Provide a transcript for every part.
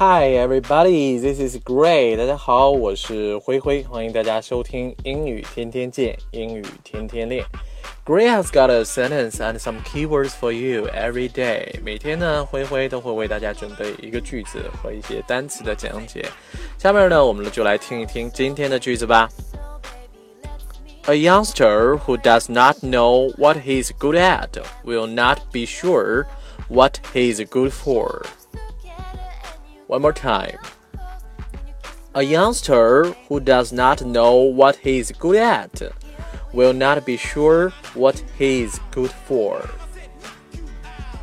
Hi everybody, this is Gray。大家好，我是灰灰，欢迎大家收听英语天天见，英语天天练。Gray has got a sentence and some keywords for you every day。每天呢，灰灰都会为大家准备一个句子和一些单词的讲解。下面呢，我们就来听一听今天的句子吧。A youngster who does not know what he's good at will not be sure what he's good for. One more time. A youngster who does not know what he's good at will not be sure what he's good for.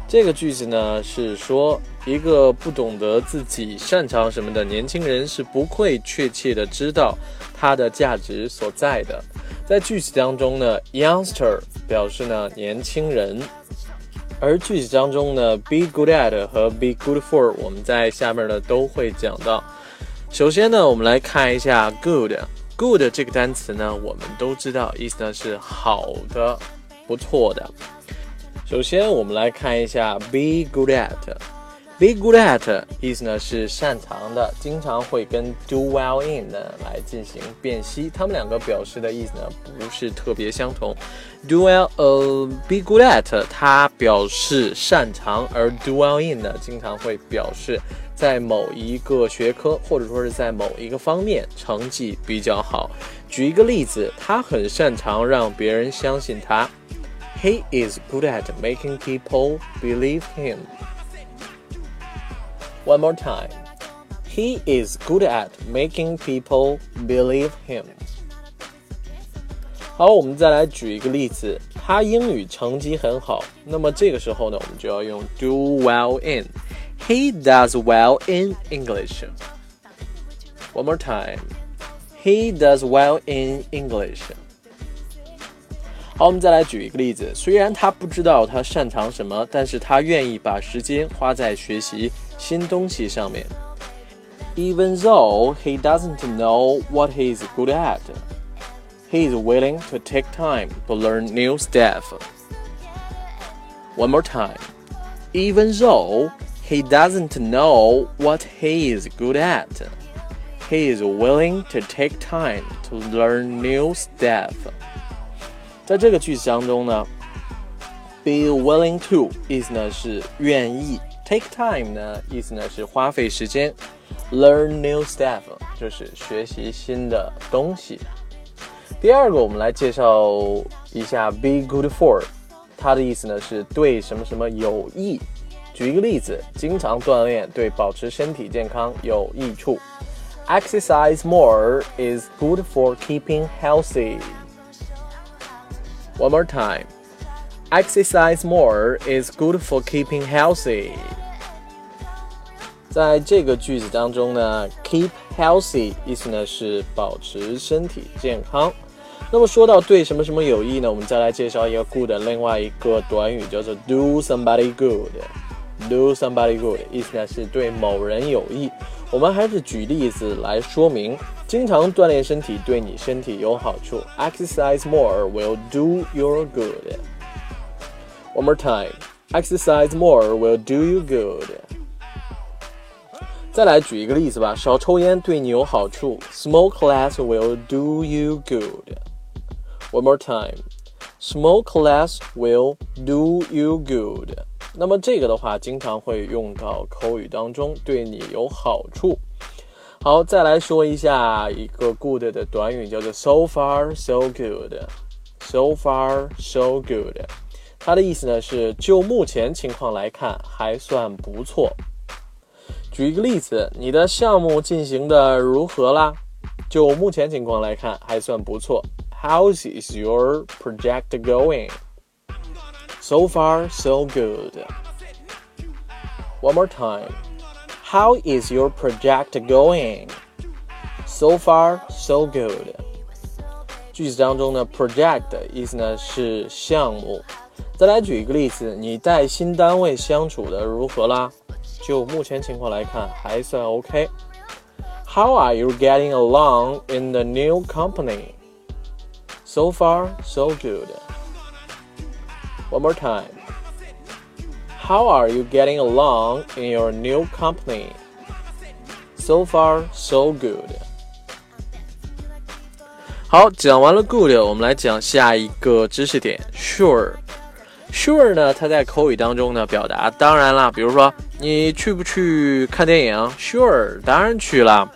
这个句子呢是说，一个不懂得自己擅长什么的年轻人是不会确切的知道他的价值所在的。在句子当中呢，youngster 表示呢年轻人。 而句子当中呢，be good at 和 be good for，我们在下面呢都会讲到。首先呢，我们来看一下 good。good 这个单词呢，我们都知道意思呢是好的、不错的。首先，我们来看一下 be good at。Be good at 意思呢是擅长的，经常会跟 do well in 呢来进行辨析，它们两个表示的意思呢不是特别相同。Do well，呃，be good at 它表示擅长，而 do well in 呢经常会表示在某一个学科或者说是在某一个方面成绩比较好。举一个例子，他很擅长让别人相信他。He is good at making people believe him. One more time. He is good at making people believe him. 好，我们再来举一个例子，他英语成绩很好。那么这个时候呢，我们就要用 do well in。He does well in English. One more time. He does well in English. 好，我们再来举一个例子。虽然他不知道他擅长什么，但是他愿意把时间花在学习 新东西上面。Even though he doesn't know what he's good at, he is willing to take time to learn new stuff. One more time. Even though he doesn't know what he is good at, he is willing to take time to learn new stuff. 在这个句子当中呢，be willing to 意思呢是愿意。 Take time 呢，意思呢是花费时间；learn new stuff 就是学习新的东西。第二个，我们来介绍一下 be good for，它的意思呢是对什么什么有益。举一个例子，经常锻炼对保持身体健康有益处。Exercise more is good for keeping healthy. One more time. Exercise more is good for keeping healthy. 在这个句子当中呢，keep healthy 意思呢是保持身体健康。那么说到对什么什么有益呢？我们再来介绍一个 good 另外一个短语叫做 do somebody good。do somebody good 意思呢是对某人有益。我们还是举例子来说明，经常锻炼身体对你身体有好处。Exercise more will do your good. One more time. Exercise more will do you good. 再来举一个例子吧，少抽烟对你有好处。Smoke less will do you good. One more time. Smoke less will do you good. 那么这个的话，经常会用到口语当中，对你有好处。好，再来说一下一个 good 的短语，叫做 so far so good。So far so good。它的意思呢是就目前情况来看还算不错。举一个例子，你的项目进行的如何啦？就目前情况来看还算不错。How is your project going? So far, so good. One more time. How is your project going? So far, so good. 句子当中的，project 意思呢是项目。再来举一个例子，你在新单位相处的如何啦？就目前情况来看，还算 OK。How are you getting along in the new company? So far, so good. One more time. How are you getting along in your new company? So far, so good. 好，讲完了 good，我们来讲下一个知识点。Sure, sure 呢，它在口语当中呢表达当然啦，比如说你去不去看电影？Sure，当然去了。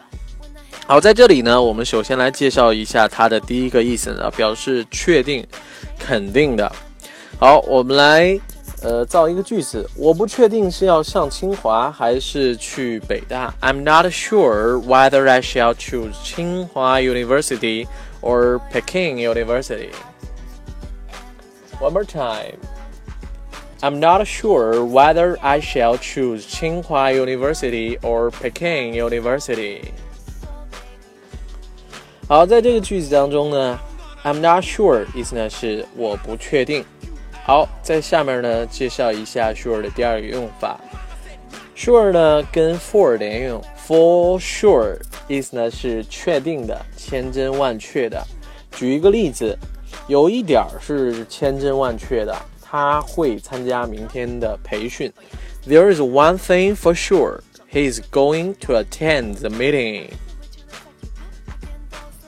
好，在这里呢，我们首先来介绍一下它的第一个意思呢，表示确定、肯定的。好，我们来呃造一个句子，我不确定是要上清华还是去北大。I'm not sure whether I shall choose 清华 University or Peking University. One more time. I'm not sure whether I shall choose Tsinghua University or Peking University. 好，在这个句子当中呢，I'm not sure 意思呢是我不确定。好，在下面呢介绍一下 sure 的第二个用法。sure 呢跟 for 连用，for sure 意思呢是确定的、千真万确的。举一个例子，有一点儿是千真万确的，他会参加明天的培训。There is one thing for sure. He is going to attend the meeting.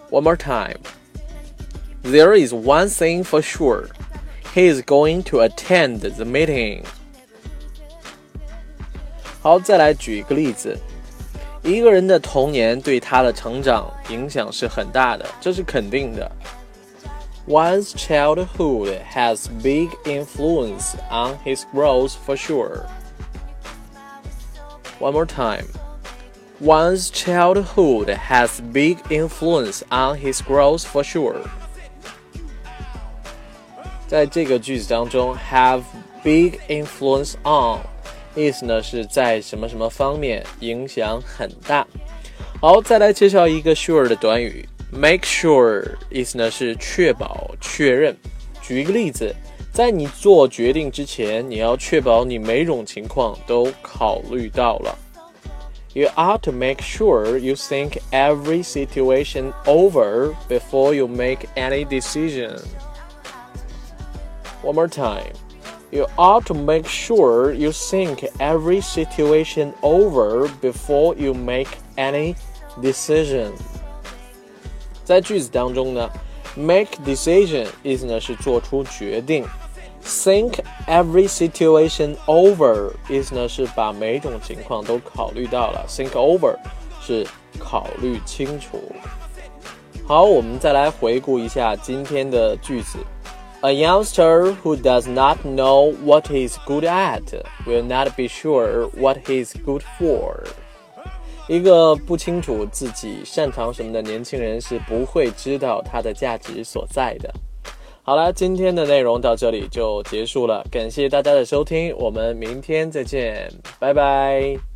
One more time. There is one thing for sure. He is going to attend the meeting. 好，再来举一个例子。一个人的童年对他的成长影响是很大的，这是肯定的。 One's childhood has big influence on his growth for sure. One more time. One's childhood has big influence on his growth for sure. 在这个句子当中，have big influence on 意思呢是在什么什么方面影响很大。好，再来介绍一个 sure 的短语 ，make sure 意思呢是确保、确认。举一个例子，在你做决定之前，你要确保你每种情况都考虑到了。You ought to make sure you think every situation over before you make any decision. One more time. You ought to make sure you think every situation over before you make any decision. 在句子当中呢，make decision 意思呢是做出决定，think every situation over 意思呢是把每种情况都考虑到了，think over 是考虑清楚。好，我们再来回顾一下今天的句子。A youngster who does not know what he's good at will not be sure what he's good for. 一个不清楚自己擅长什么的年轻人是不会知道它的价值所在的。好了，今天的内容到这里就结束了，感谢大家的收听，我们明天再见，拜拜。